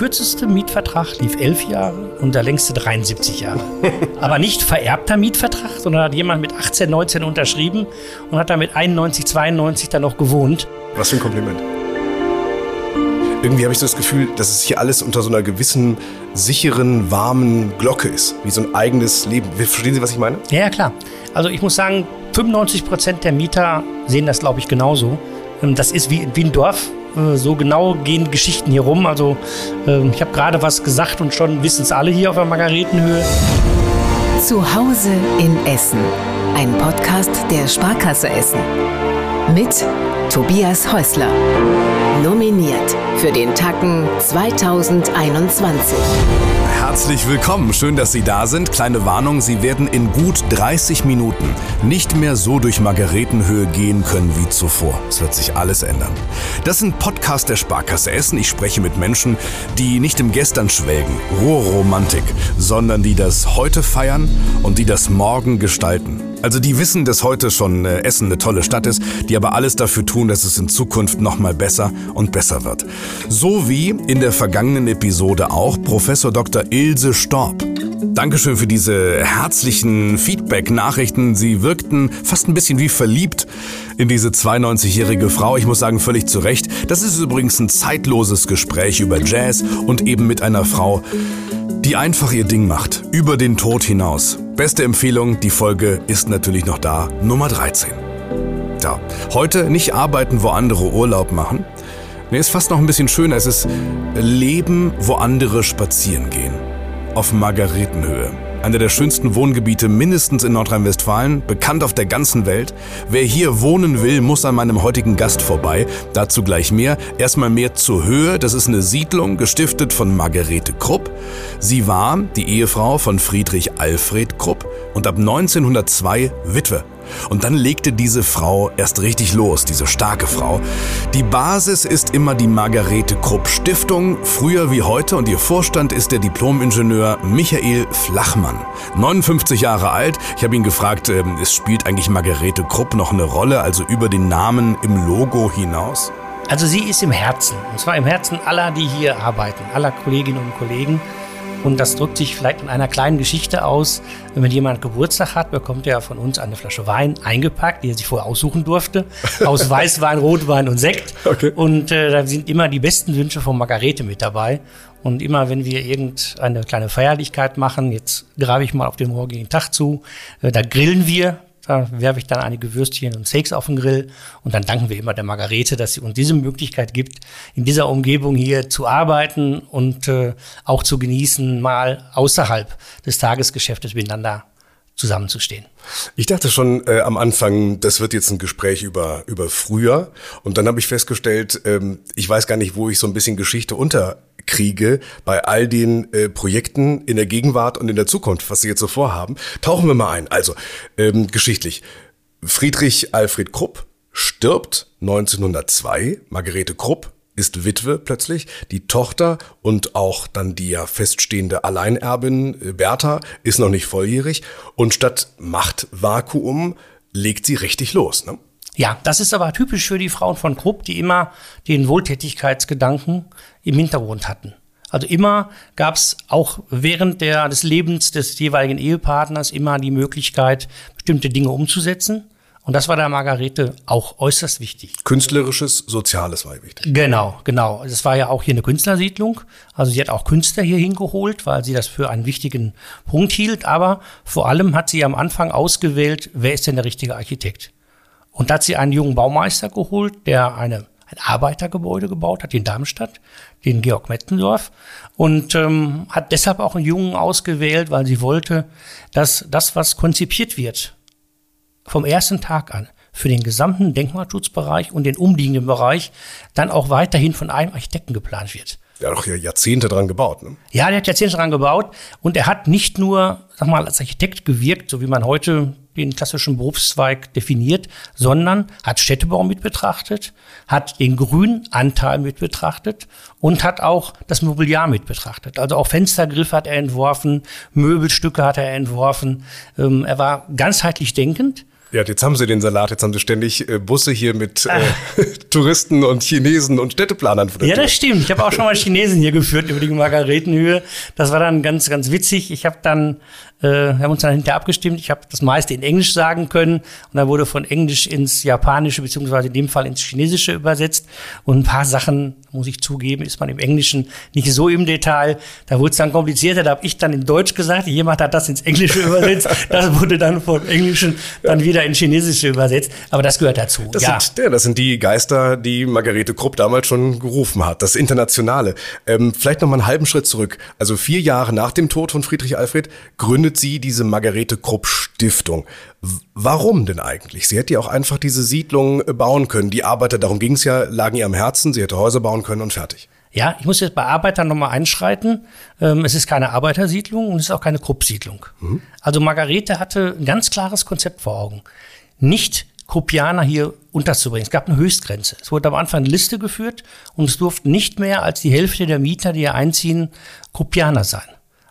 kürzeste Mietvertrag lief elf Jahre und der längste 73 Jahre. Aber nicht vererbter Mietvertrag, sondern hat jemand mit 18, 19 unterschrieben und hat damit 91, 92 dann noch gewohnt. Was für ein Kompliment. Irgendwie habe ich so das Gefühl, dass es hier alles unter so einer gewissen sicheren, warmen Glocke ist. Wie so ein eigenes Leben. Verstehen Sie, was ich meine? Ja, ja klar. Also ich muss sagen, 95 Prozent der Mieter sehen das, glaube ich, genauso. Ähm, das ist wie, wie ein Dorf. Äh, so genau gehen Geschichten hier rum. Also ähm, ich habe gerade was gesagt und schon wissen es alle hier auf der Margaretenhöhe. Zu Hause in Essen. Ein Podcast der Sparkasse Essen. Mit Tobias Häusler. Nominiert für den Tacken 2021. Herzlich willkommen, schön, dass Sie da sind. Kleine Warnung, Sie werden in gut 30 Minuten nicht mehr so durch Margaretenhöhe gehen können wie zuvor. Es wird sich alles ändern. Das ist ein Podcast der Sparkasse Essen. Ich spreche mit Menschen, die nicht im Gestern schwelgen, rohe Romantik, sondern die das heute feiern und die das morgen gestalten. Also die wissen, dass heute schon äh, Essen eine tolle Stadt ist, die aber alles dafür tun, dass es in Zukunft noch mal besser und besser wird. So wie in der vergangenen Episode auch Professor Dr. Ilse Storb. Dankeschön für diese herzlichen Feedback-Nachrichten. Sie wirkten fast ein bisschen wie verliebt in diese 92-jährige Frau. Ich muss sagen, völlig zu Recht. Das ist übrigens ein zeitloses Gespräch über Jazz und eben mit einer Frau, die einfach ihr Ding macht, über den Tod hinaus. Beste Empfehlung, die Folge ist natürlich noch da, Nummer 13. Ja, heute nicht arbeiten, wo andere Urlaub machen. Nee, ist fast noch ein bisschen schöner. Es ist Leben, wo andere spazieren gehen. Auf Margaretenhöhe einer der schönsten Wohngebiete mindestens in Nordrhein-Westfalen, bekannt auf der ganzen Welt. Wer hier wohnen will, muss an meinem heutigen Gast vorbei. Dazu gleich mehr. Erstmal mehr zur Höhe. Das ist eine Siedlung, gestiftet von Margarete Krupp. Sie war die Ehefrau von Friedrich Alfred Krupp und ab 1902 Witwe. Und dann legte diese Frau erst richtig los, diese starke Frau. Die Basis ist immer die Margarete Krupp Stiftung, früher wie heute, und ihr Vorstand ist der Diplomingenieur Michael Flachmann. 59 Jahre alt. Ich habe ihn gefragt, äh, es spielt eigentlich Margarete Krupp noch eine Rolle, also über den Namen im Logo hinaus? Also sie ist im Herzen, und zwar im Herzen aller, die hier arbeiten, aller Kolleginnen und Kollegen. Und das drückt sich vielleicht in einer kleinen Geschichte aus. Wenn jemand Geburtstag hat, bekommt er von uns eine Flasche Wein eingepackt, die er sich vorher aussuchen durfte. Aus Weißwein, Rotwein und Sekt. Okay. Und äh, da sind immer die besten Wünsche von Margarete mit dabei. Und immer wenn wir irgendeine kleine Feierlichkeit machen, jetzt grabe ich mal auf den morgigen Tag zu, äh, da grillen wir da werfe ich dann einige Würstchen und Steaks auf den Grill und dann danken wir immer der Margarete, dass sie uns diese Möglichkeit gibt, in dieser Umgebung hier zu arbeiten und äh, auch zu genießen, mal außerhalb des Tagesgeschäftes miteinander zusammenzustehen. Ich dachte schon äh, am Anfang, das wird jetzt ein Gespräch über, über früher. Und dann habe ich festgestellt, ähm, ich weiß gar nicht, wo ich so ein bisschen Geschichte unter kriege bei all den äh, Projekten in der Gegenwart und in der Zukunft, was sie jetzt so vorhaben. Tauchen wir mal ein. Also, ähm, geschichtlich. Friedrich Alfred Krupp stirbt 1902. Margarete Krupp ist Witwe plötzlich. Die Tochter und auch dann die ja feststehende Alleinerbin äh, Bertha ist noch nicht volljährig. Und statt Machtvakuum legt sie richtig los. Ne? Ja, das ist aber typisch für die Frauen von Krupp, die immer den Wohltätigkeitsgedanken im Hintergrund hatten. Also immer gab es auch während der, des Lebens des jeweiligen Ehepartners immer die Möglichkeit, bestimmte Dinge umzusetzen. Und das war der Margarete auch äußerst wichtig. Künstlerisches, Soziales war wichtig. Genau, genau. Es war ja auch hier eine Künstlersiedlung. Also sie hat auch Künstler hier hingeholt, weil sie das für einen wichtigen Punkt hielt. Aber vor allem hat sie am Anfang ausgewählt, wer ist denn der richtige Architekt? Und da hat sie einen jungen Baumeister geholt, der eine, ein Arbeitergebäude gebaut hat in Darmstadt, den Georg Mettendorf, und ähm, hat deshalb auch einen Jungen ausgewählt, weil sie wollte, dass das, was konzipiert wird, vom ersten Tag an für den gesamten Denkmalschutzbereich und den umliegenden Bereich dann auch weiterhin von einem Architekten geplant wird. Der hat doch Jahrzehnte dran gebaut, ne? Ja, der hat Jahrzehnte dran gebaut und er hat nicht nur, sag mal, als Architekt gewirkt, so wie man heute den klassischen Berufszweig definiert, sondern hat Städtebau mit betrachtet, hat den Grünanteil mit betrachtet und hat auch das Mobiliar mit betrachtet. Also auch Fenstergriffe hat er entworfen, Möbelstücke hat er entworfen. Ähm, er war ganzheitlich denkend Ja, jetzt haben sie den Salat, jetzt haben sie ständig äh, Busse hier mit äh, Touristen und Chinesen und Städteplanern. Ja, das stimmt. Ich habe auch schon mal Chinesen hier geführt über die Margaretenhöhe. Das war dann ganz, ganz witzig. Ich habe dann wir haben uns dann hinterher abgestimmt. Ich habe das meiste in Englisch sagen können und dann wurde von Englisch ins Japanische beziehungsweise in dem Fall ins Chinesische übersetzt. Und ein paar Sachen, muss ich zugeben, ist man im Englischen nicht so im Detail. Da wurde es dann komplizierter. Da habe ich dann in Deutsch gesagt, jemand hat das ins Englische übersetzt. Das wurde dann vom Englischen dann wieder in Chinesische übersetzt. Aber das gehört dazu. Das, ja. sind, ja, das sind die Geister, die Margarete Krupp damals schon gerufen hat. Das Internationale. Ähm, vielleicht noch mal einen halben Schritt zurück. Also vier Jahre nach dem Tod von Friedrich Alfred gründet gründet sie diese Margarete Krupp Stiftung. Warum denn eigentlich? Sie hätte ja auch einfach diese Siedlung äh, bauen können. Die Arbeiter, darum ging es ja, lagen ihr am Herzen. Sie hätte Häuser bauen können und fertig. Ja, ich muss jetzt bei Arbeitern nochmal einschreiten. Ähm, es ist keine Arbeitersiedlung und es ist auch keine Krupp-Siedlung. Mhm. Also Margarete hatte ein ganz klares Konzept vor Augen. Nicht Kruppianer hier unterzubringen. Es gab eine Höchstgrenze. Es wurde am Anfang eine Liste geführt und es durften nicht mehr als die Hälfte der Mieter, die hier einziehen, Kruppianer sein.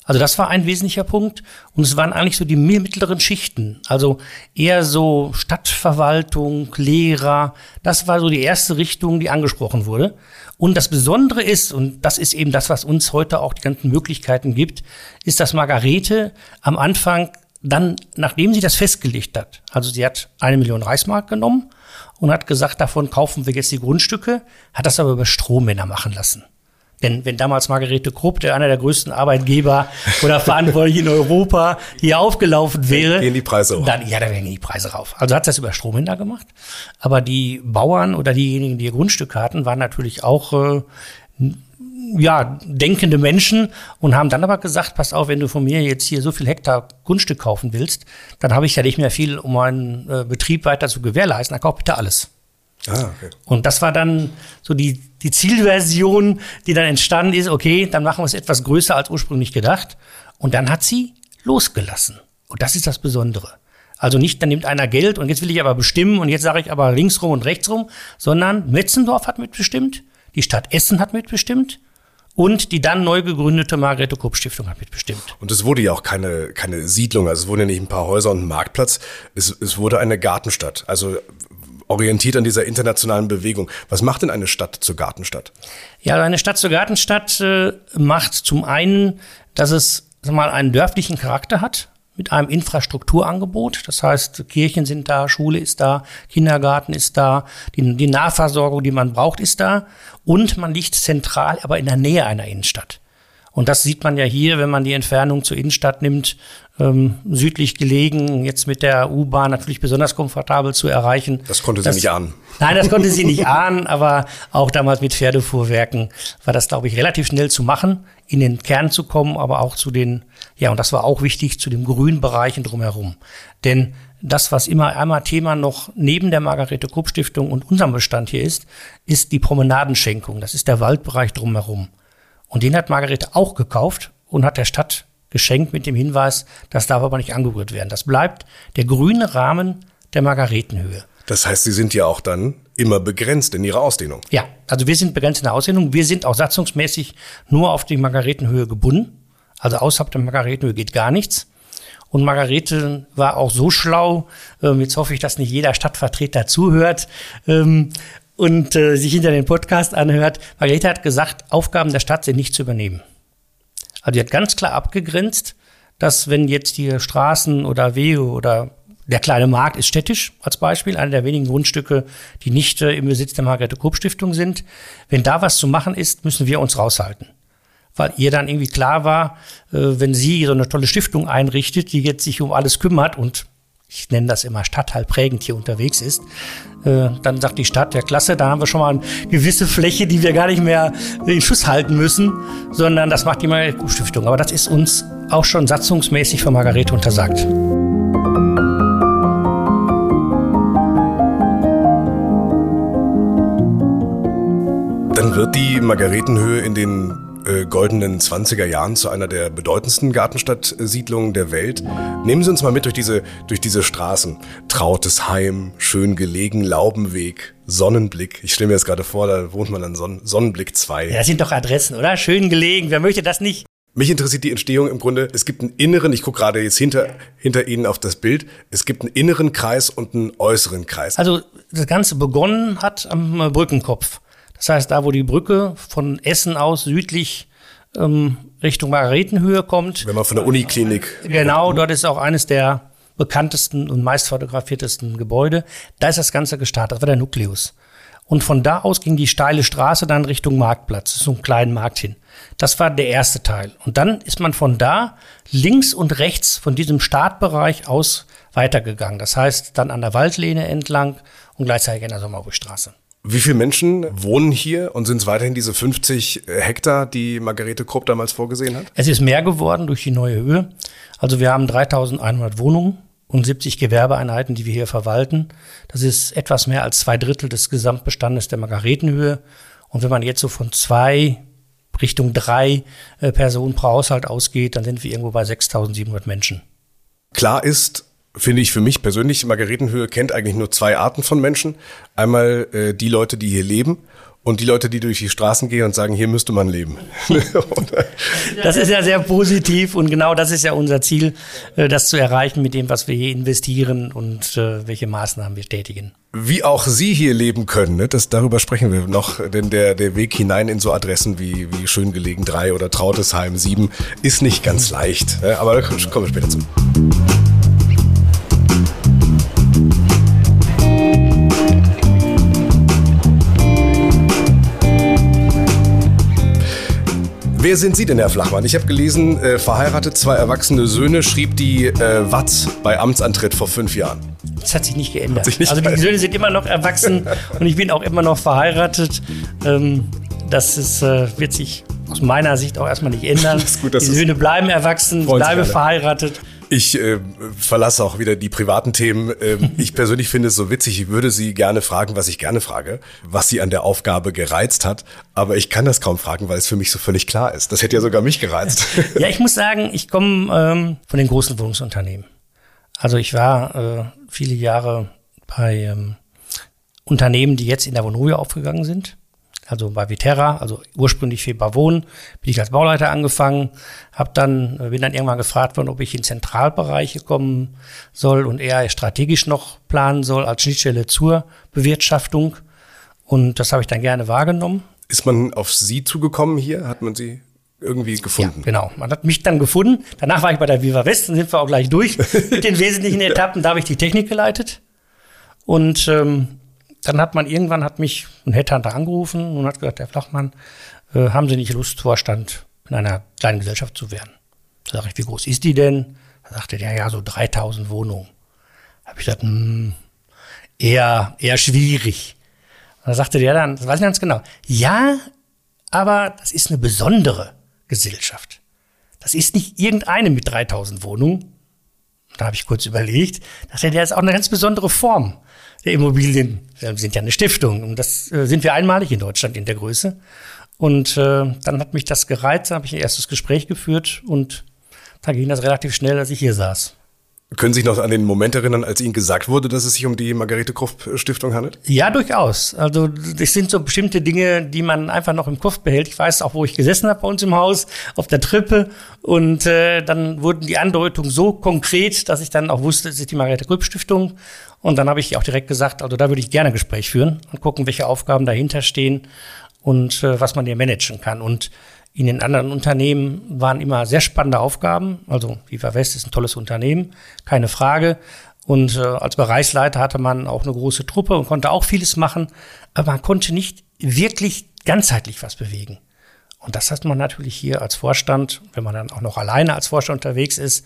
Also das war ein wesentlicher Punkt. Und es waren eigentlich so die mittleren Schichten. Also eher so Stadtverwaltung, Lehrer. Das war so die erste Richtung, die angesprochen wurde. Und das Besondere ist, und das ist eben das, was uns heute auch die ganzen Möglichkeiten gibt, ist, dass Margarete am Anfang dann, nachdem sie das festgelegt hat, also sie hat eine Million Reichsmark genommen und hat gesagt, davon kaufen wir jetzt die Grundstücke, hat das aber über Strommänner machen lassen. Denn wenn damals Margarete Krupp, der einer der größten Arbeitgeber oder Verantwortlichen in Europa, hier aufgelaufen wäre, dann gehen die Preise rauf. Dann, ja, dann gehen die Preise rauf. Also hat das über Stromhändler gemacht. Aber die Bauern oder diejenigen, die ihr Grundstück hatten, waren natürlich auch äh, ja, denkende Menschen und haben dann aber gesagt, pass auf, wenn du von mir jetzt hier so viel Hektar Grundstück kaufen willst, dann habe ich ja nicht mehr viel, um meinen äh, Betrieb weiter zu gewährleisten. Dann kauf bitte alles. Ah, okay. Und das war dann so die, die Zielversion, die dann entstanden ist, okay, dann machen wir es etwas größer als ursprünglich gedacht. Und dann hat sie losgelassen. Und das ist das Besondere. Also nicht, dann nimmt einer Geld und jetzt will ich aber bestimmen und jetzt sage ich aber linksrum und rechtsrum, sondern Metzendorf hat mitbestimmt, die Stadt Essen hat mitbestimmt und die dann neu gegründete Margarete Krupp Stiftung hat mitbestimmt. Und es wurde ja auch keine, keine Siedlung, also es wurden ja nicht ein paar Häuser und ein Marktplatz, es, es wurde eine Gartenstadt. Also orientiert an dieser internationalen Bewegung. Was macht denn eine Stadt zur Gartenstadt? Ja, eine Stadt zur Gartenstadt äh, macht zum einen, dass es sag mal, einen dörflichen Charakter hat mit einem Infrastrukturangebot. Das heißt, Kirchen sind da, Schule ist da, Kindergarten ist da, die, die Nahversorgung, die man braucht, ist da. Und man liegt zentral, aber in der Nähe einer Innenstadt. Und das sieht man ja hier, wenn man die Entfernung zur Innenstadt nimmt, ähm, südlich gelegen, jetzt mit der U-Bahn natürlich besonders komfortabel zu erreichen. Das konnte sie das, nicht ahnen. Nein, das konnte sie nicht ahnen, aber auch damals mit Pferdefuhrwerken war das, glaube ich, relativ schnell zu machen, in den Kern zu kommen, aber auch zu den, ja, und das war auch wichtig, zu den grünen Bereichen drumherum. Denn das, was immer einmal Thema noch neben der Margarete Krupp Stiftung und unserem Bestand hier ist, ist die Promenadenschenkung. Das ist der Waldbereich drumherum. Und den hat Margarete auch gekauft und hat der Stadt geschenkt mit dem Hinweis, das darf aber nicht angerührt werden. Das bleibt der grüne Rahmen der Margaretenhöhe. Das heißt, Sie sind ja auch dann immer begrenzt in Ihrer Ausdehnung. Ja, also wir sind begrenzt in der Ausdehnung. Wir sind auch satzungsmäßig nur auf die Margaretenhöhe gebunden. Also außerhalb der Margaretenhöhe geht gar nichts. Und Margarete war auch so schlau, ähm, jetzt hoffe ich, dass nicht jeder Stadtvertreter zuhört ähm, und äh, sich hinter den Podcast anhört. Margarete hat gesagt, Aufgaben der Stadt sind nicht zu übernehmen. Also die hat ganz klar abgegrenzt, dass wenn jetzt hier Straßen oder Wege oder der kleine Markt ist städtisch als Beispiel, einer der wenigen Grundstücke, die nicht äh, im Besitz der Margarete Koop Stiftung sind. Wenn da was zu machen ist, müssen wir uns raushalten. Weil ihr dann irgendwie klar war, äh, wenn sie so eine tolle Stiftung einrichtet, die jetzt sich um alles kümmert und ich nenne das immer stadtteilprägend hier unterwegs ist, äh, dann sagt die Stadt, ja klasse, da haben wir schon mal eine gewisse Fläche, die wir gar nicht mehr in Schuss halten müssen, sondern das macht die Margarete Stiftung. Aber das ist uns auch schon satzungsmäßig von Margarete untersagt. Dann wird die Margaretenhöhe in den äh, goldenen 20er Jahren zu einer der bedeutendsten Gartenstadtsiedlungen der Welt. Nehmen Sie uns mal mit durch diese, durch diese Straßen. Trautes Heim, schön gelegen, Laubenweg, Sonnenblick. Ich stelle mir das gerade vor, da wohnt man an Son Sonnenblick 2. Ja, das sind doch Adressen, oder? Schön gelegen. Wer möchte das nicht? Mich interessiert die Entstehung im Grunde, es gibt einen inneren, ich gucke gerade jetzt hinter, hinter Ihnen auf das Bild, es gibt einen inneren Kreis und einen äußeren Kreis. Also das Ganze begonnen hat am Brückenkopf. Das heißt, da wo die Brücke von Essen aus südlich ähm, Richtung Margaretenhöhe kommt. Wenn man von der Uniklinik. Genau, dort ist auch eines der bekanntesten und meist fotografiertesten Gebäude. Da ist das Ganze gestartet, das war der Nukleus. Und von da aus ging die steile Straße dann Richtung Marktplatz, so einen kleinen Markt hin. Das war der erste Teil. Und dann ist man von da links und rechts von diesem Startbereich aus weitergegangen. Das heißt, dann an der Waldlehne entlang und gleichzeitig an der Sommerburgstraße. Wie viele Menschen wohnen hier und sind es weiterhin diese 50 Hektar, die Margarete Krupp damals vorgesehen hat? Es ist mehr geworden durch die neue Höhe. Also wir haben 3100 Wohnungen und 70 Gewerbeeinheiten, die wir hier verwalten. Das ist etwas mehr als zwei Drittel des Gesamtbestandes der Margaretenhöhe. Und wenn man jetzt so von zwei Richtung drei äh, Personen pro Haushalt ausgeht, dann sind wir irgendwo bei 6700 Menschen. Klar ist, finde ich für mich persönlich, Margaretenhöhe kennt eigentlich nur zwei Arten von Menschen. Einmal äh, die Leute, die hier leben und die Leute, die durch die Straßen gehen und sagen, hier müsste man leben. das ist ja sehr positiv und genau das ist ja unser Ziel, äh, das zu erreichen mit dem, was wir hier investieren und äh, welche Maßnahmen wir tätigen. Wie auch Sie hier leben können, ne? das, darüber sprechen wir noch, denn der, der Weg hinein in so Adressen wie, wie Schöngelegen 3 oder Trautesheim 7 ist nicht ganz leicht, ne? aber da kommen wir später zu. Wer sind Sie denn, Herr Flachmann? Ich habe gelesen, äh, verheiratet, zwei erwachsene Söhne, schrieb die äh, Watz bei Amtsantritt vor fünf Jahren. Das hat sich nicht geändert. Sich nicht also die Söhne sind immer noch erwachsen und ich bin auch immer noch verheiratet. Ähm, das ist, äh, wird sich aus meiner Sicht auch erstmal nicht ändern. Gut, die Söhne bleiben erwachsen, bleiben verheiratet. Ich äh, verlasse auch wieder die privaten Themen. Ähm, ich persönlich finde es so witzig. Ich würde Sie gerne fragen, was ich gerne frage, was Sie an der Aufgabe gereizt hat. Aber ich kann das kaum fragen, weil es für mich so völlig klar ist. Das hätte ja sogar mich gereizt. Ja, ich muss sagen, ich komme ähm, von den großen Wohnungsunternehmen. Also ich war äh, viele Jahre bei ähm, Unternehmen, die jetzt in der Vonovia aufgegangen sind also bei Viterra, also ursprünglich für Bavon, bin ich als Bauleiter angefangen, hab dann, bin dann irgendwann gefragt worden, ob ich in Zentralbereiche kommen soll und eher strategisch noch planen soll als Schnittstelle zur Bewirtschaftung. Und das habe ich dann gerne wahrgenommen. Ist man auf Sie zugekommen hier? Hat man Sie irgendwie gefunden. Ja, genau. Man hat mich dann gefunden. Danach war ich bei der Viva West, dann sind wir auch gleich durch mit den wesentlichen Etappen. Da habe ich die Technik geleitet. Und ähm, dann hat man irgendwann hat mich ein Headhunter angerufen und hat gesagt, Herr Flachmann, äh, haben Sie nicht Lust, Vorstand in einer kleinen Gesellschaft zu werden? Da sage ich, wie groß ist die denn? Da sagte der, ja, so 3000 Wohnungen. Da habe ich gesagt, hm, eher, eher schwierig. Da sagte der dann, das weiß ich ganz genau, ja, aber das ist eine besondere Gesellschaft. Das ist nicht irgendeine mit 3000 Wohnungen. Da habe ich kurz überlegt, dachte der ist auch eine ganz besondere Form der Immobilien. Wir sind ja eine Stiftung und das äh, sind wir einmalig in Deutschland in der Größe. Und äh, dann hat mich das gereizt, habe ich ein erstes Gespräch geführt und da ging das relativ schnell, als ich hier saß. Können Sie sich noch an den Moment erinnern, als Ihnen gesagt wurde, dass es sich um die Margarete Krupp Stiftung handelt? Ja, durchaus. Also das sind so bestimmte Dinge, die man einfach noch im Kopf behält. Ich weiß auch, wo ich gesessen habe bei uns im Haus, auf der Treppe. Und äh, dann wurden die Andeutungen so konkret, dass ich dann auch wusste, es ist die Margarete Krupp Stiftung. Und dann habe ich auch direkt gesagt, also da würde ich gerne ein Gespräch führen und gucken, welche Aufgaben dahinter stehen und äh, was man hier managen kann. Und in den anderen Unternehmen waren immer sehr spannende Aufgaben. Also Viva West ist ein tolles Unternehmen, keine Frage. Und äh, als Bereichsleiter hatte man auch eine große Truppe und konnte auch vieles machen, aber man konnte nicht wirklich ganzheitlich was bewegen. Und das hat man natürlich hier als Vorstand, wenn man dann auch noch alleine als Vorstand unterwegs ist,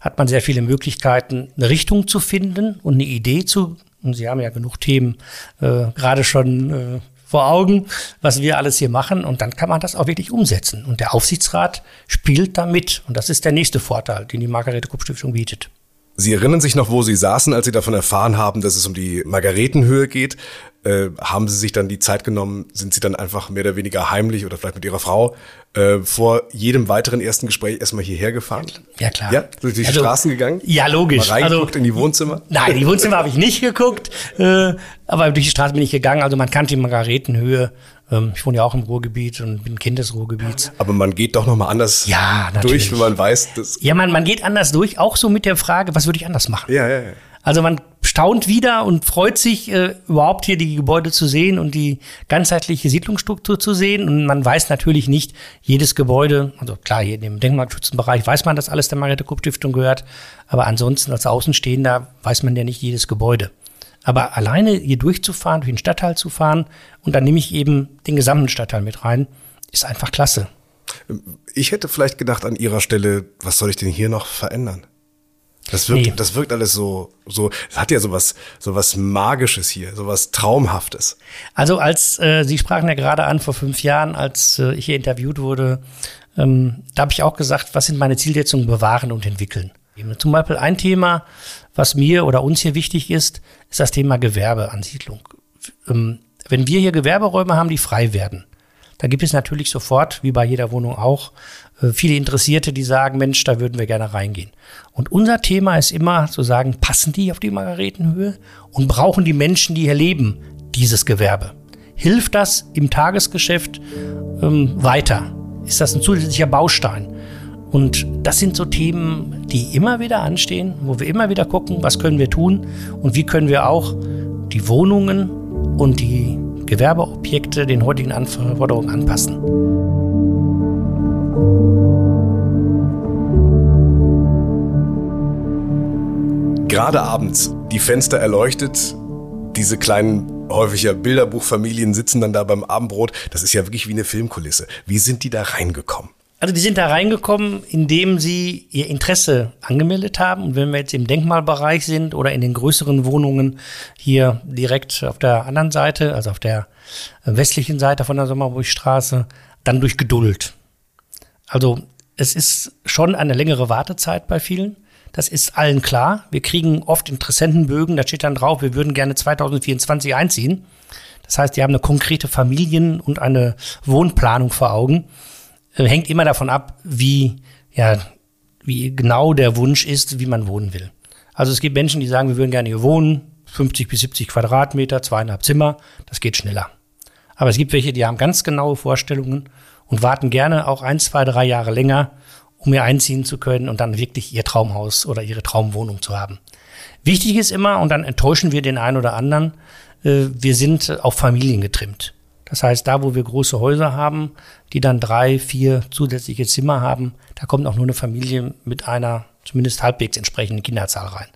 hat man sehr viele Möglichkeiten, eine Richtung zu finden und eine Idee zu. Und Sie haben ja genug Themen äh, gerade schon äh, vor Augen, was wir alles hier machen. Und dann kann man das auch wirklich umsetzen. Und der Aufsichtsrat spielt da mit. Und das ist der nächste Vorteil, den die Margarete Kupp Stiftung bietet. Sie erinnern sich noch, wo Sie saßen, als Sie davon erfahren haben, dass es um die Margaretenhöhe geht. Äh, haben Sie sich dann die Zeit genommen? Sind Sie dann einfach mehr oder weniger heimlich oder vielleicht mit Ihrer Frau äh, vor jedem weiteren ersten Gespräch erstmal hierher gefahren? Ja, klar. Ja, durch die also, Straßen gegangen? Ja, logisch. Mal reingeguckt also, in die Wohnzimmer? Nein, die Wohnzimmer habe ich nicht geguckt, äh, aber durch die Straße bin ich gegangen. Also man kannte die Margaretenhöhe Ähm, ich wohne ja auch im Ruhrgebiet und bin Kind des Ruhrgebiets. Aber man geht doch nochmal anders ja, durch, wenn man weiß, dass. Ja, man, man geht anders durch, auch so mit der Frage, was würde ich anders machen? Ja, ja, ja. Also man staunt wieder und freut sich, äh, überhaupt hier die Gebäude zu sehen und die ganzheitliche Siedlungsstruktur zu sehen. Und man weiß natürlich nicht, jedes Gebäude, also klar, hier in dem Denkmalschutzbereich weiß man, dass alles der Mariette Krupp Stiftung gehört. Aber ansonsten als Außenstehender weiß man ja nicht jedes Gebäude. Aber alleine hier durchzufahren, durch den Stadtteil zu fahren und dann nehme ich eben den gesamten Stadtteil mit rein, ist einfach klasse. Ich hätte vielleicht gedacht an Ihrer Stelle, was soll ich denn hier noch verändern? Das wirkt, nee. das wirkt alles so, so, es hat ja sowas, sowas Magisches hier, sowas Traumhaftes. Also als, äh, Sie sprachen ja gerade an vor fünf Jahren, als äh, ich hier interviewt wurde, ähm, da habe ich auch gesagt, was sind meine Zielsetzungen bewahren und entwickeln. Zum Beispiel ein Thema, was mir oder uns hier wichtig ist, ist das Thema Gewerbeansiedlung. Ähm, wenn wir hier Gewerberäume haben, die frei werden, da gibt es natürlich sofort, wie bei jeder Wohnung auch, äh, viele Interessierte, die sagen, Mensch, da würden wir gerne reingehen. Und unser Thema ist immer zu sagen, passen die auf die Margaretenhöhe und brauchen die Menschen, die hier leben, dieses Gewerbe? Hilft das im Tagesgeschäft ähm, weiter? Ist das ein zusätzlicher Baustein? Und das sind so Themen, die immer wieder anstehen, wo wir immer wieder gucken, was können wir tun und wie können wir auch die Wohnungen und die Gewerbeobjekte den heutigen Anforderungen anpassen. Gerade abends, die Fenster erleuchtet, diese kleinen häufig ja Bilderbuchfamilien sitzen dann da beim Abendbrot. Das ist ja wirklich wie eine Filmkulisse. Wie sind die da reingekommen? Also die sind da reingekommen, indem sie ihr Interesse angemeldet haben. Und wenn wir jetzt im Denkmalbereich sind oder in den größeren Wohnungen hier direkt auf der anderen Seite, also auf der westlichen Seite von der Sommerburgstraße, dann durch Geduld. Also es ist schon eine längere Wartezeit bei vielen. Das ist allen klar. Wir kriegen oft Interessentenbögen, da steht dann drauf, wir würden gerne 2024 einziehen. Das heißt, die haben eine konkrete Familien- und eine Wohnplanung vor Augen. Äh, hängt immer davon ab, wie, ja, wie genau der Wunsch ist, wie man wohnen will. Also es gibt Menschen, die sagen, wir würden gerne hier wohnen, 50 bis 70 Quadratmeter, zweieinhalb Zimmer, das geht schneller. Aber es gibt welche, die haben ganz genaue Vorstellungen und warten gerne auch ein, zwei, drei Jahre länger, um hier einziehen zu können und dann wirklich ihr Traumhaus oder ihre Traumwohnung zu haben. Wichtig ist immer, und dann enttäuschen wir den einen oder anderen, äh, wir sind auf Familien getrimmt. Das heißt, da, wo wir große Häuser haben, die dann drei, vier zusätzliche Zimmer haben, da kommt auch nur eine Familie mit einer zumindest halbwegs entsprechenden Kinderzahl rein.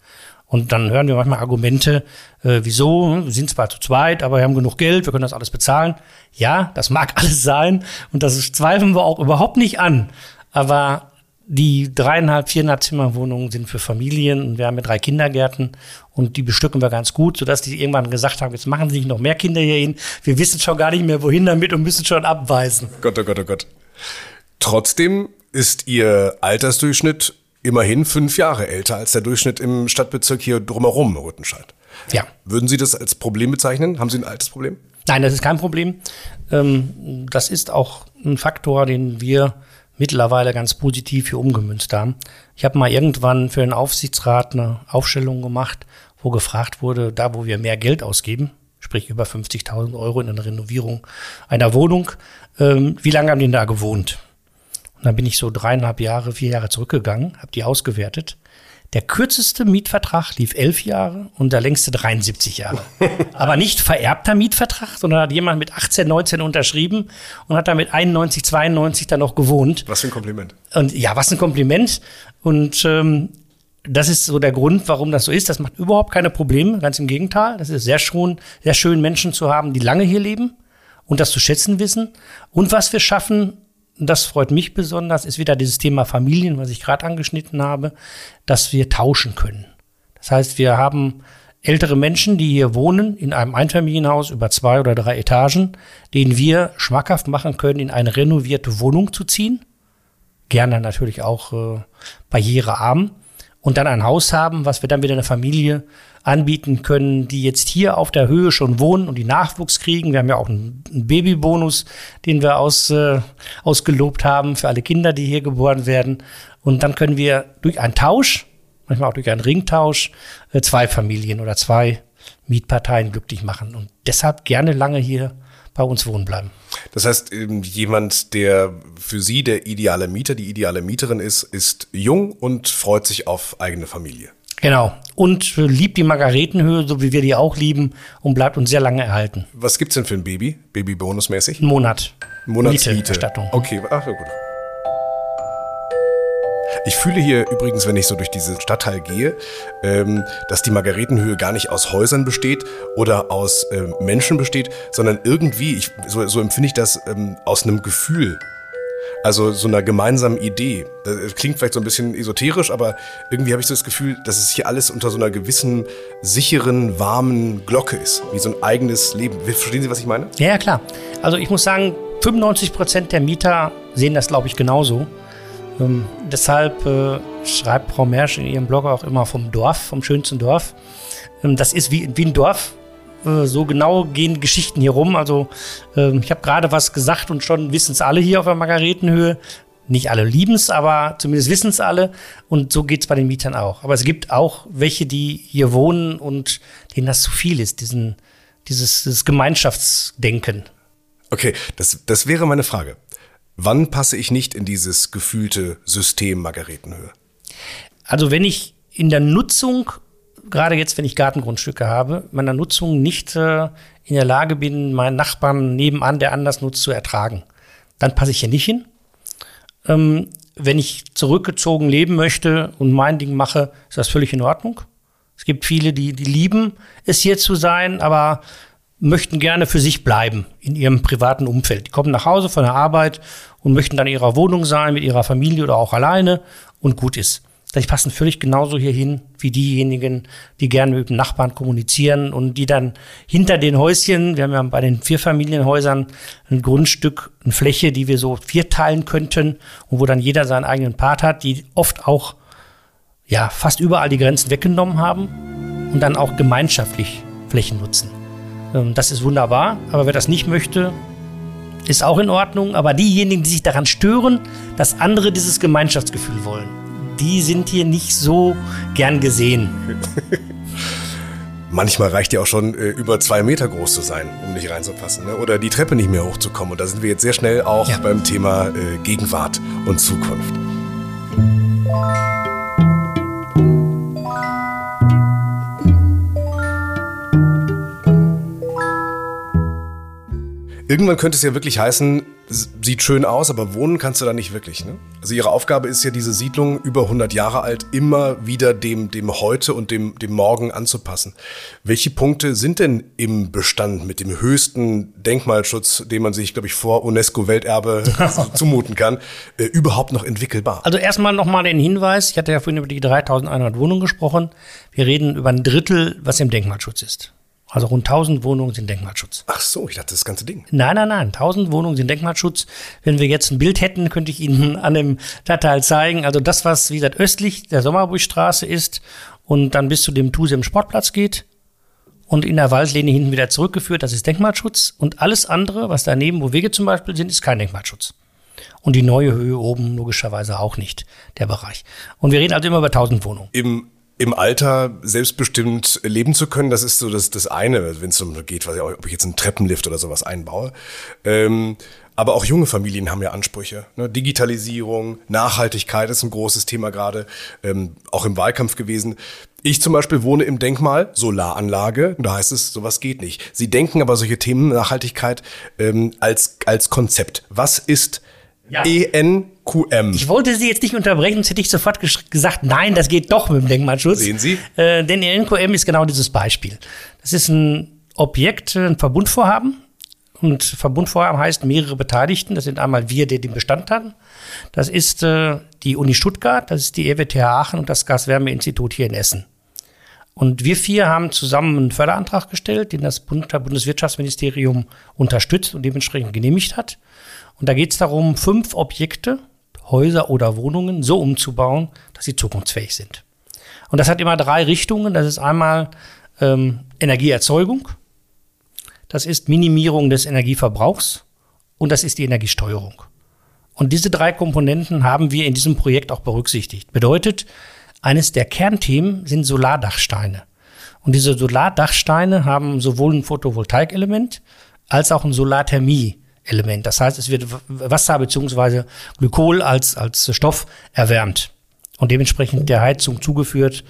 Und dann hören wir manchmal Argumente, äh, wieso, wir sind zwar zu zweit, aber wir haben genug Geld, wir können das alles bezahlen. Ja, das mag alles sein und das zweifeln wir auch überhaupt nicht an. Aber die dreieinhalb, viereinhalb Zimmerwohnungen sind für Familien und wir haben ja drei Kindergärten und die bestücken wir ganz gut, sodass die irgendwann gesagt haben, jetzt machen sie nicht noch mehr Kinder hierhin. Wir wissen schon gar nicht mehr, wohin damit und müssen schon abweisen. Gott, oh Gott, oh Gott. Trotzdem ist Ihr Altersdurchschnitt immerhin fünf Jahre älter als der Durchschnitt im Stadtbezirk hier drumherum, Rüttenscheid. Ja. Würden Sie das als Problem bezeichnen? Haben Sie ein altes Problem? Nein, das ist kein Problem. Ähm, das ist auch ein Faktor, den wir mittlerweile ganz positiv hier umgemünzt haben. Ich habe mal irgendwann für den Aufsichtsrat eine Aufstellung gemacht, wo gefragt wurde, da wo wir mehr Geld ausgeben, sprich über 50.000 Euro in eine Renovierung einer Wohnung, ähm, wie lange haben die da gewohnt? Und dann bin ich so dreieinhalb Jahre, vier Jahre zurückgegangen, habe die ausgewertet der kürzeste Mietvertrag lief elf Jahre und der längste 73 Jahre. Aber nicht vererbter Mietvertrag, sondern hat jemand mit 18, 19 unterschrieben und hat damit 91, 92 dann noch gewohnt. Was für ein Kompliment. Und ja, was ein Kompliment. Und ähm, das ist so der Grund, warum das so ist. Das macht überhaupt keine Probleme, ganz im Gegenteil. Das ist sehr schon, sehr schön, Menschen zu haben, die lange hier leben und das zu schätzen wissen. Und was wir schaffen, das freut mich besonders, ist wieder dieses Thema Familien, was ich gerade angeschnitten habe, dass wir tauschen können. Das heißt, wir haben ältere Menschen, die hier wohnen, in einem Einfamilienhaus über zwei oder drei Etagen, denen wir schmackhaft machen können, in eine renovierte Wohnung zu ziehen. Gerne natürlich auch äh, barrierearm. Und dann ein Haus haben, was wir dann wieder eine Familie anbieten können, die jetzt hier auf der Höhe schon wohnen und die Nachwuchs kriegen. Wir haben ja auch einen, Babybonus, den wir aus, äh, ausgelobt haben für alle Kinder, die hier geboren werden. Und dann können wir durch einen Tausch, manchmal auch durch einen Ringtausch, äh, zwei Familien oder zwei Mietparteien glücklich machen. Und deshalb gerne lange hier bei uns wohnen bleiben. Das heißt, ähm, jemand, der für Sie der ideale Mieter, die ideale Mieterin ist, ist jung und freut sich auf eigene Familie. Genau. Und liebt die Margaretenhöhe, so wie wir die auch lieben, und bleibt uns sehr lange erhalten. Was gibt's denn für ein Baby? Baby-bonusmäßig? Ein Monat. Monatsmiete. Okay, ach ja gut. Ich fühle hier übrigens, wenn ich so durch diesen Stadtteil gehe, ähm, dass die Margaretenhöhe gar nicht aus Häusern besteht oder aus ähm, Menschen besteht, sondern irgendwie, ich, so, so empfinde ich das, ähm, aus einem Gefühl. Also so einer gemeinsamen Idee. Das klingt vielleicht so ein bisschen esoterisch, aber irgendwie habe ich so das Gefühl, dass es hier alles unter so einer gewissen sicheren, warmen Glocke ist. Wie so ein eigenes Leben. Verstehen Sie, was ich meine? Ja, ja klar. Also ich muss sagen, 95 Prozent der Mieter sehen das, glaube ich, genauso. Ähm, deshalb äh, schreibt Frau Mersch in ihrem Blog auch immer vom Dorf, vom schönsten Dorf. Ähm, das ist wie, wie ein Dorf. Äh, so genau gehen Geschichten hier rum. Also ähm, ich habe gerade was gesagt und schon wissen es alle hier auf der Margaretenhöhe. Nicht alle lieben es, aber zumindest wissen es alle. Und so geht es bei den Mietern auch. Aber es gibt auch welche, die hier wohnen und denen das zu viel ist, diesen, dieses, dieses Gemeinschaftsdenken. Okay, das, das wäre meine Frage. Wann passe ich nicht in dieses gefühlte System Margaretenhöhe? Also wenn ich in der Nutzung, gerade jetzt, wenn ich Gartengrundstücke habe, meiner Nutzung nicht äh, in der Lage bin, meinen Nachbarn nebenan, der anders nutzt, zu ertragen, dann passe ich hier nicht hin. Ähm, wenn ich zurückgezogen leben möchte und mein Ding mache, ist das völlig in Ordnung. Es gibt viele, die, die lieben es hier zu sein, aber möchten gerne für sich bleiben in ihrem privaten Umfeld. Die kommen nach Hause von der Arbeit und möchten dann in ihrer Wohnung sein, mit ihrer Familie oder auch alleine und gut ist. Die passen völlig genauso hier hin wie diejenigen, die gerne mit dem Nachbarn kommunizieren und die dann hinter den Häuschen, wir haben ja bei den Vierfamilienhäusern ein Grundstück, eine Fläche, die wir so vier teilen könnten und wo dann jeder seinen eigenen Part hat, die oft auch ja fast überall die Grenzen weggenommen haben und dann auch gemeinschaftlich Flächen nutzen. Ähm, das ist wunderbar, aber wer das nicht möchte, ist auch in Ordnung. Aber diejenigen, die sich daran stören, dass andere dieses Gemeinschaftsgefühl wollen, die sind hier nicht so gern gesehen. Manchmal reicht ja auch schon, äh, über zwei Meter groß zu sein, um nicht reinzupassen. Ne? Oder die Treppe nicht mehr hochzukommen. Und da sind wir jetzt sehr schnell auch ja. beim Thema äh, Gegenwart und Zukunft. Irgendwann könnte es ja wirklich heißen, sieht schön aus, aber wohnen kannst du da nicht wirklich. Ne? Also ihre Aufgabe ist ja, diese Siedlung über 100 Jahre alt immer wieder dem, dem Heute und dem, dem Morgen anzupassen. Welche Punkte sind denn im Bestand mit dem höchsten Denkmalschutz, den man sich, glaube ich, vor UNESCO-Welterbe zumuten kann, äh, überhaupt noch entwickelbar? Also erstmal nochmal den Hinweis, ich hatte ja vorhin über die 3100 Wohnungen gesprochen. Wir reden über ein Drittel, was im Denkmalschutz ist. Also rund 1000 Wohnungen sind Denkmalschutz. Ach so, ich dachte das ganze Ding. Nein, nein, nein. 1000 Wohnungen sind Denkmalschutz. Wenn wir jetzt ein Bild hätten, könnte ich Ihnen an dem Stadtteil zeigen. Also das, was, wie gesagt, östlich der Sommerburgstraße ist und dann bis zu dem Tusem Sportplatz geht und in der Waldlehne hinten wieder zurückgeführt, das ist Denkmalschutz. Und alles andere, was daneben, wo Wege zum Beispiel sind, ist kein Denkmalschutz. Und die neue Höhe oben logischerweise auch nicht, der Bereich. Und wir reden also immer über 1000 Wohnungen. Im im Alter selbstbestimmt leben zu können, das ist so das, das eine, wenn es um geht, was ich, ob ich jetzt einen Treppenlift oder sowas einbaue. Ähm, aber auch junge Familien haben ja Ansprüche. Ne? Digitalisierung, Nachhaltigkeit ist ein großes Thema gerade, ähm, auch im Wahlkampf gewesen. Ich zum Beispiel wohne im Denkmal, Solaranlage, da heißt es, sowas geht nicht. Sie denken aber solche Themen Nachhaltigkeit ähm, als, als Konzept. Was ist ja. ENQM. Ich wollte Sie jetzt nicht unterbrechen, sonst hätte ich sofort gesagt, nein, das geht doch mit dem Denkmalschutz. Sehen Sie? Äh, denn ENQM ist genau dieses Beispiel. Das ist ein Objekt, ein Verbundvorhaben. Und Verbundvorhaben heißt mehrere Beteiligten. Das sind einmal wir, die den Bestand haben. Das ist äh, die Uni Stuttgart, das ist die EWTH Aachen und das Gaswärmeinstitut hier in Essen. Und wir vier haben zusammen einen Förderantrag gestellt, den das Bundeswirtschaftsministerium unterstützt und dementsprechend genehmigt hat. Und da geht es darum, fünf Objekte, Häuser oder Wohnungen so umzubauen, dass sie zukunftsfähig sind. Und das hat immer drei Richtungen. Das ist einmal ähm, Energieerzeugung, das ist Minimierung des Energieverbrauchs und das ist die Energiesteuerung. Und diese drei Komponenten haben wir in diesem Projekt auch berücksichtigt. Bedeutet, eines der Kernthemen sind Solardachsteine. Und diese Solardachsteine haben sowohl ein Photovoltaikelement als auch ein Solarthermie-Element. Das heißt, es wird Wasser beziehungsweise Glykol als, als Stoff erwärmt und dementsprechend der Heizung zugeführt,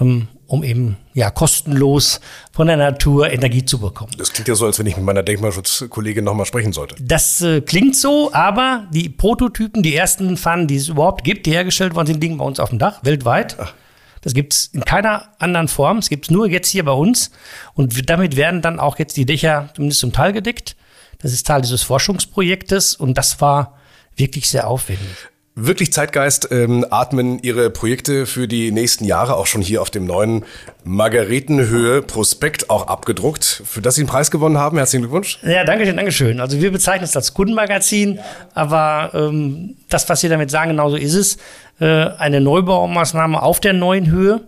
ähm, um eben ja kostenlos von der Natur Energie zu bekommen. Das klingt ja so, als wenn ich mit meiner Denkmalschutzkollegin nochmal sprechen sollte. Das äh, klingt so, aber die Prototypen, die ersten Pfannen, die es überhaupt gibt, die hergestellt worden sind, liegen bei uns auf dem Dach, weltweit. Ach. Das gibt es in keiner anderen Form. Es gibt es nur jetzt hier bei uns. Und damit werden dann auch jetzt die Dächer zumindest zum Teil gedeckt. Das ist Teil dieses Forschungsprojektes und das war wirklich sehr aufwendig. Wirklich Zeitgeist ähm, atmen Ihre Projekte für die nächsten Jahre auch schon hier auf dem neuen Margaretenhöhe Prospekt auch abgedruckt, für das Sie einen Preis gewonnen haben. Herzlichen Glückwunsch. Ja, danke schön, danke schön. Also wir bezeichnen es als Kundenmagazin, aber ähm, das, was Sie damit sagen, genauso ist es. Äh, eine Neubaumaßnahme auf der neuen Höhe,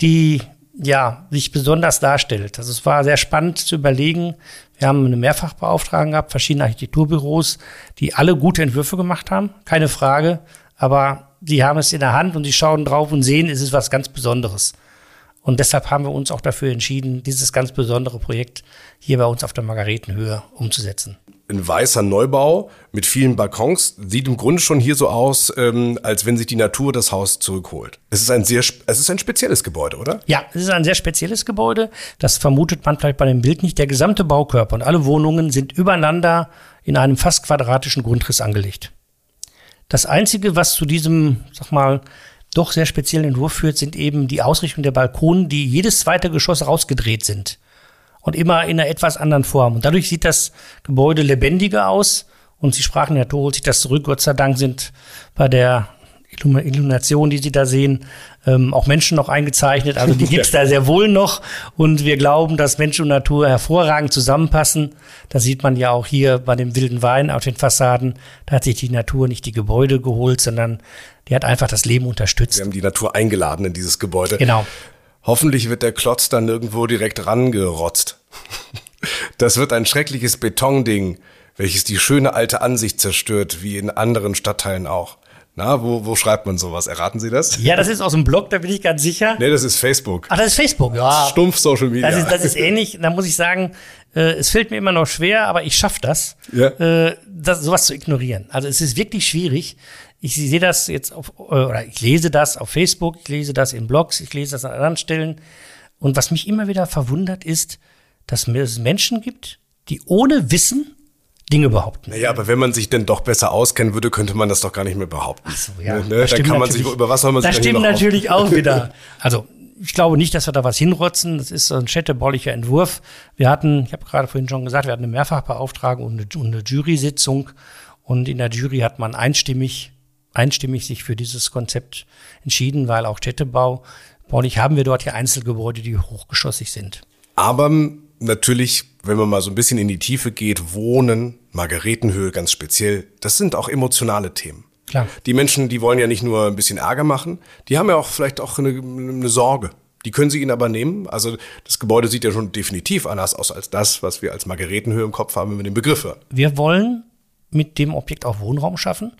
die ja, sich besonders darstellt. Also es war sehr spannend zu überlegen. Wir haben eine Mehrfachbeauftragung gehabt, verschiedene Architekturbüros, die alle gute Entwürfe gemacht haben, keine Frage. Aber sie haben es in der Hand und sie schauen drauf und sehen, es ist was ganz Besonderes. Und deshalb haben wir uns auch dafür entschieden, dieses ganz besondere Projekt hier bei uns auf der Margaretenhöhe umzusetzen ein weißer Neubau mit vielen Balkons. Sieht im Grunde schon hier so aus, ähm, als wenn sich die Natur das Haus zurückholt. Es ist ein sehr, es ist ein spezielles Gebäude, oder? Ja, es ist ein sehr spezielles Gebäude. Das vermutet man vielleicht bei dem Bild nicht. Der gesamte Baukörper und alle Wohnungen sind übereinander in einem fast quadratischen Grundriss angelegt. Das einzige, was zu diesem, sag mal, doch sehr speziellen Entwurf führt, sind eben die Ausrichtung der Balkonen, die jedes zweite Geschoss rausgedreht sind und immer in einer etwas anderen Form. Und dadurch sieht das Gebäude lebendiger aus. Und Sie sprachen, Tor holt sich das zurück. Gott sei Dank sind bei der Illumination, die Sie da sehen, ähm, auch Menschen noch eingezeichnet. Also die gibt's da sehr wohl noch. Und wir glauben, dass Mensch und Natur hervorragend zusammenpassen. Das sieht man ja auch hier bei dem wilden Wein auf den Fassaden. Da hat sich die Natur nicht die Gebäude geholt, sondern die hat einfach das Leben unterstützt. Wir haben die Natur eingeladen in dieses Gebäude. Genau. Hoffentlich wird der Klotz dann irgendwo direkt rangerotzt. Das wird ein schreckliches Betonding, welches die schöne alte Ansicht zerstört, wie in anderen Stadtteilen auch. Na, wo, wo schreibt man sowas? Erraten Sie das? Ja, das ist aus dem Blog, da bin ich ganz sicher. Nee, das ist Facebook. Ach, das ist Facebook, ja. Stumpf Social Media. Das ist, das ist ähnlich. Da muss ich sagen, äh, es fällt mir immer noch schwer, aber ich schaffe das, ja. äh, das, sowas zu ignorieren. Also es ist wirklich schwierig. Ich sehe das jetzt auf, äh, oder ich lese das auf Facebook, ich lese das in Blogs, ich lese das an anderen Stellen. Und was mich immer wieder verwundert ist, dass es Menschen gibt, die ohne Wissen Dinge behaupten. Naja, aber wenn man sich denn doch besser auskennen würde, könnte man das doch gar nicht mehr behaupten. Ach so, ja. Ne? ne? Dann kann man sich, über was soll man sich Das stimmt natürlich auch wieder. Also, ich glaube nicht, dass wir da was hinrotzen. Das ist ein städtebaulicher Entwurf. Wir hatten, ich habe gerade vorhin schon gesagt, wir hatten eine Mehrfachbeauftragung und eine, und eine Jury-Sitzung. Und in der Jury hat man einstimmig einstimmig sich für dieses Konzept entschieden, weil auch Städtebau, baulich haben wir dort ja Einzelgebäude, die hochgeschossig sind. Aber natürlich, wenn man mal so ein bisschen in die Tiefe geht, Wohnen, Margaretenhöhe ganz speziell, das sind auch emotionale Themen. Klar. Die Menschen, die wollen ja nicht nur ein bisschen Ärger machen, die haben ja auch vielleicht auch eine, eine Sorge. Die können sie ihnen aber nehmen. Also das Gebäude sieht ja schon definitiv anders aus als das, was wir als Margaretenhöhe im Kopf haben, wenn wir den Begriff hören. Wir wollen mit dem Objekt auch Wohnraum schaffen.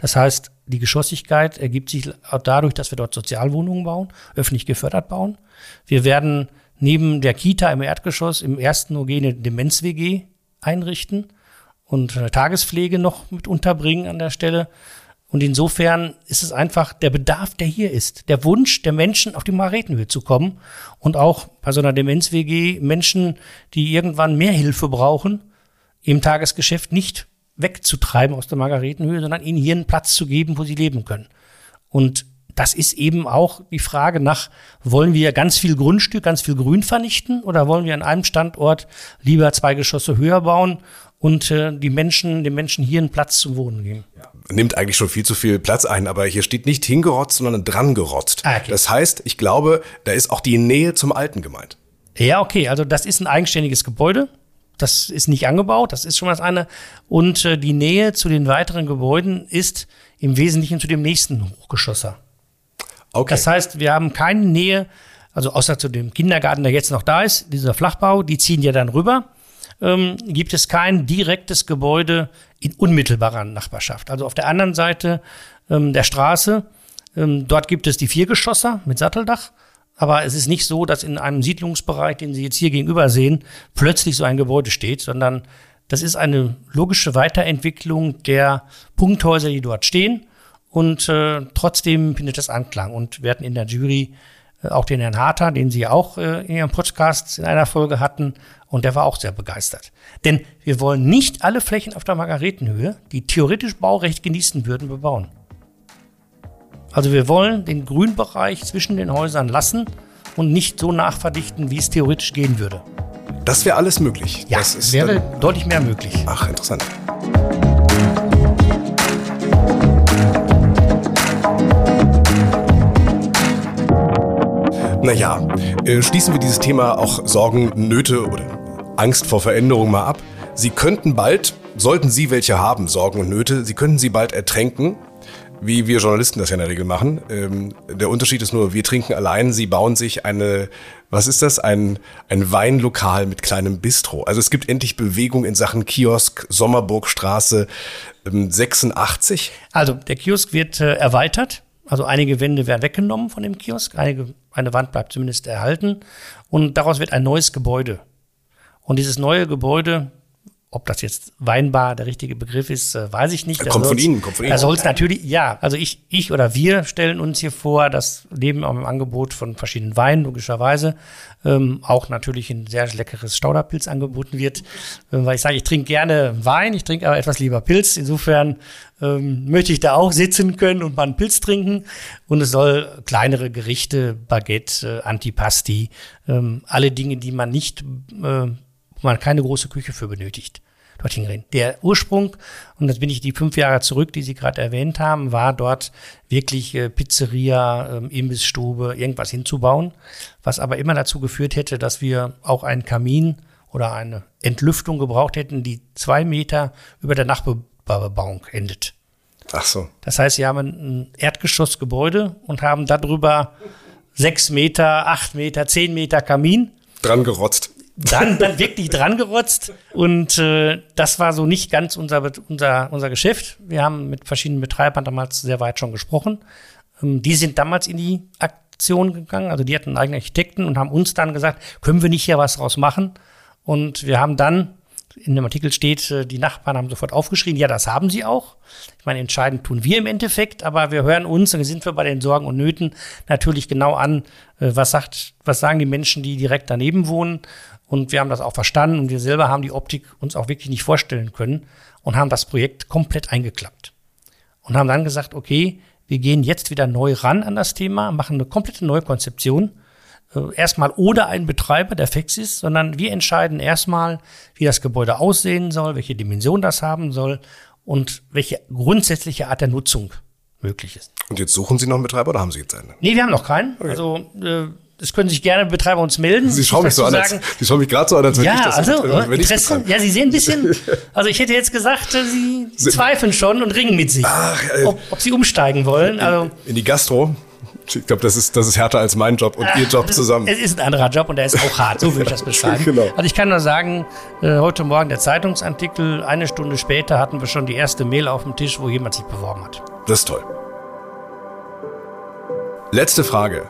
Das heißt, die Geschossigkeit ergibt sich dadurch, dass wir dort Sozialwohnungen bauen, öffentlich gefördert bauen. Wir werden neben der Kita im Erdgeschoss im ersten OG eine Demenz-WG einrichten und eine Tagespflege noch mit unterbringen an der Stelle. Und insofern ist es einfach der Bedarf, der hier ist, der Wunsch der Menschen, auf die Maretenhöhe zu kommen und auch bei so einer Demenz-WG Menschen, die irgendwann mehr Hilfe brauchen, im Tagesgeschäft nicht wegzutreiben aus der Margaretenhöhe, sondern ihnen hier einen Platz zu geben, wo sie leben können. Und das ist eben auch die Frage nach, wollen wir ganz viel Grundstück, ganz viel Grün vernichten oder wollen wir an einem Standort lieber zwei Geschosse höher bauen und äh, die Menschen, den Menschen hier einen Platz zum Wohnen geben? Ja. Nimmt eigentlich schon viel zu viel Platz ein, aber hier steht nicht hingerotzt, sondern drangerotzt. Ah, okay. Das heißt, ich glaube, da ist auch die Nähe zum Alten gemeint. Ja, okay, also das ist ein eigenständiges Gebäude. Das ist nicht angebaut, das ist schon mal das eine. Und äh, die Nähe zu den weiteren Gebäuden ist im Wesentlichen zu dem nächsten Hochgeschosser. Okay. Das heißt, wir haben keine Nähe, also außer zu dem Kindergarten, der jetzt noch da ist, dieser Flachbau, die ziehen ja dann rüber. Ähm, gibt es kein direktes Gebäude in unmittelbarer Nachbarschaft. Also auf der anderen Seite ähm, der Straße, ähm, dort gibt es die Viergeschosser mit Satteldach Aber es ist nicht so, dass in einem Siedlungsbereich, den Sie jetzt hier gegenüber sehen, plötzlich so ein Gebäude steht, sondern das ist eine logische Weiterentwicklung der Punkthäuser, die dort stehen. Und äh, trotzdem findet das Anklang. Und wir hatten in der Jury äh, auch den Herrn Harter, den Sie auch äh, in Ihrem Podcast in einer Folge hatten. Und der war auch sehr begeistert. Denn wir wollen nicht alle Flächen auf der Margaretenhöhe, die theoretisch Baurecht genießen würden, bebauen. Also wir wollen den Grünbereich zwischen den Häusern lassen und nicht so nachverdichten, wie es theoretisch gehen würde. Das wäre alles möglich. Ja, das ist wäre deutlich mehr möglich. Ach, interessant. Naja, äh, schließen wir dieses Thema auch Sorgen, Nöte oder Angst vor Veränderung mal ab. Sie könnten bald, sollten Sie welche haben, Sorgen und Nöte, Sie könnten sie bald ertränken wie wir Journalisten das ja in der Regel machen. Ähm, der Unterschied ist nur, wir trinken allein, sie bauen sich eine, was ist das, ein, ein Weinlokal mit kleinem Bistro. Also es gibt endlich Bewegung in Sachen Kiosk, Sommerburgstraße ähm, 86. Also der Kiosk wird äh, erweitert. Also einige Wände werden weggenommen von dem Kiosk, einige, eine Wand bleibt zumindest erhalten und daraus wird ein neues Gebäude. Und dieses neue Gebäude ob das jetzt Weinbar der richtige Begriff ist, äh, weiß ich nicht. Kommt von Ihnen, kommt von Ihnen. Da soll es natürlich, ja, also ich, ich oder wir stellen uns hier vor, dass neben am Angebot von verschiedenen Weinen, logischerweise, ähm, auch natürlich ein sehr leckeres Stauderpilz angeboten wird. Ähm, weil ich sage, ich trinke gerne Wein, ich trinke aber etwas lieber Pilz. Insofern ähm, möchte ich da auch sitzen können und mal einen Pilz trinken. Und es soll kleinere Gerichte, Baguette, äh, Antipasti, ähm, alle Dinge, die man nicht äh, wo man keine große Küche für benötigt, dorthin gehen. Der Ursprung, und jetzt bin ich die fünf Jahre zurück, die Sie gerade erwähnt haben, war dort wirklich äh, Pizzeria, äh, Imbissstube, irgendwas hinzubauen, was aber immer dazu geführt hätte, dass wir auch einen Kamin oder eine Entlüftung gebraucht hätten, die zwei Meter über der Nachbebauung endet. Ach so. Das heißt, sie haben ein Erdgeschossgebäude und haben darüber sechs Meter, acht Meter, zehn Meter Kamin. Dran gerotzt dann, dann wirklich dran gerotzt. Und äh, das war so nicht ganz unser, unser, unser Geschäft. Wir haben mit verschiedenen Betreibern damals sehr weit schon gesprochen. Ähm, die sind damals in die Aktion gegangen. Also die hatten einen eigenen Architekten und haben uns dann gesagt, können wir nicht hier was draus machen? Und wir haben dann in dem Artikel steht, äh, die Nachbarn haben sofort aufgeschrien, ja, das haben sie auch. Ich meine, entscheidend tun wir im Endeffekt, aber wir hören uns, und sind wir bei den Sorgen und Nöten natürlich genau an, äh, was sagt, was sagen die Menschen, die direkt daneben wohnen. Und wir haben das auch verstanden und wir selber haben die Optik uns auch wirklich nicht vorstellen können und haben das Projekt komplett eingeklappt. Und haben dann gesagt, okay, wir gehen jetzt wieder neu ran an das Thema, machen eine komplette Neukonzeption. Äh, erstmal ohne einen Betreiber, der fix ist, sondern wir entscheiden erstmal, wie das Gebäude aussehen soll, welche Dimension das haben soll und welche grundsätzliche Art der Nutzung möglich ist. Und jetzt suchen Sie noch einen Betreiber oder haben Sie jetzt einen? Nee, wir haben noch keinen. Okay. Also äh, es können sich gerne Betreiber uns melden. Sie schauen mich so an, als, Sie schauen mich gerade so an, als wenn ja, ich das also, betreibe, wenn Interesse, Ja, Sie sehen ein bisschen, also ich hätte jetzt gesagt, äh, Sie, Sie zweifeln schon und ringen mit sich, Ach, äh, ob, ob, Sie umsteigen wollen. In, also, in die Gastro? Ich glaube, das ist, das ist härter als mein Job und Ihr Job zusammen. Es ist ein anderer Job und der ist auch hart, so würde ich das beschreiben. genau. Also ich kann nur sagen, äh, heute Morgen der Zeitungsartikel, eine Stunde später hatten wir schon die erste Mail auf dem Tisch, wo jemand sich beworben hat. Das ist toll. Letzte Frage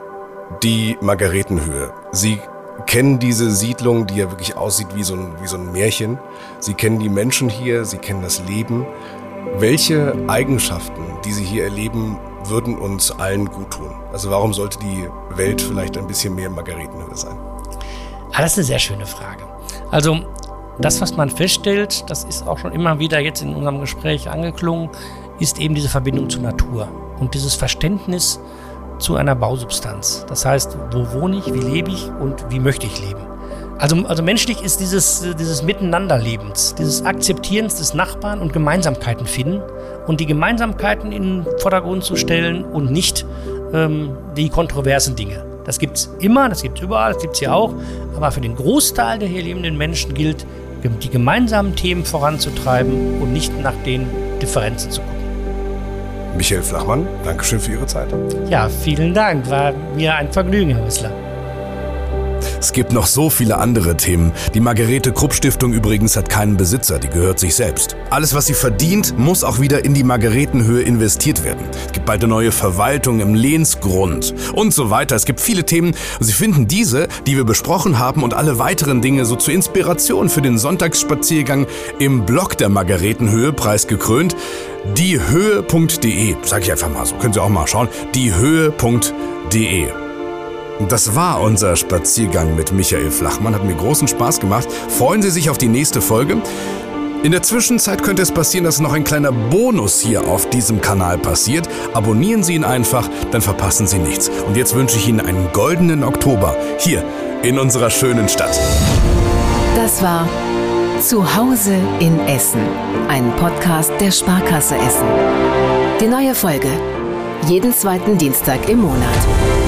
die Margaretenhöhe. Sie kennen diese Siedlung, die ja wirklich aussieht wie so, ein, wie so ein Märchen. Sie kennen die Menschen hier, Sie kennen das Leben. Welche Eigenschaften, die Sie hier erleben, würden uns allen gut tun? Also warum sollte die Welt vielleicht ein bisschen mehr Margaretenhöhe sein? Ah, das ist eine sehr schöne Frage. Also das, was man feststellt, das ist auch schon immer wieder jetzt in unserem Gespräch angeklungen, ist eben diese Verbindung zur Natur und dieses Verständnis, zu einer Bausubstanz. Das heißt, wo wohne ich, wie lebe ich und wie möchte ich leben. Also, also menschlich ist dieses, dieses Miteinanderlebens, dieses Akzeptierens des Nachbarn und Gemeinsamkeiten finden und die Gemeinsamkeiten in den Vordergrund zu stellen und nicht ähm, die kontroversen Dinge. Das gibt es immer, das gibt es überall, das gibt es hier auch. Aber für den Großteil der hier lebenden Menschen gilt, die gemeinsamen Themen voranzutreiben und nicht nach den Differenzen zu gucken. Michael Flachmann, Dankeschön für Ihre Zeit. Ja, vielen Dank. War mir ein Vergnügen, Herr Wissler. Es gibt noch so viele andere Themen. Die Margarete Krupp Stiftung übrigens hat keinen Besitzer, die gehört sich selbst. Alles, was sie verdient, muss auch wieder in die Margaretenhöhe investiert werden. Es gibt bald eine neue Verwaltung im Lehnsgrund und so weiter. Es gibt viele Themen und Sie finden diese, die wir besprochen haben und alle weiteren Dinge so zur Inspiration für den Sonntagsspaziergang im Blog der Margaretenhöhe preisgekrönt. Diehöhe.de, sag ich einfach mal so, können Sie auch mal schauen. Diehöhe.de. Das war unser Spaziergang mit Michael Flachmann. Hat mir großen Spaß gemacht. Freuen Sie sich auf die nächste Folge. In der Zwischenzeit könnte es passieren, dass noch ein kleiner Bonus hier auf diesem Kanal passiert. Abonnieren Sie ihn einfach, dann verpassen Sie nichts. Und jetzt wünsche ich Ihnen einen goldenen Oktober hier in unserer schönen Stadt. Das war Zuhause in Essen, ein Podcast der Sparkasse Essen. Die neue Folge jeden zweiten Dienstag im Monat.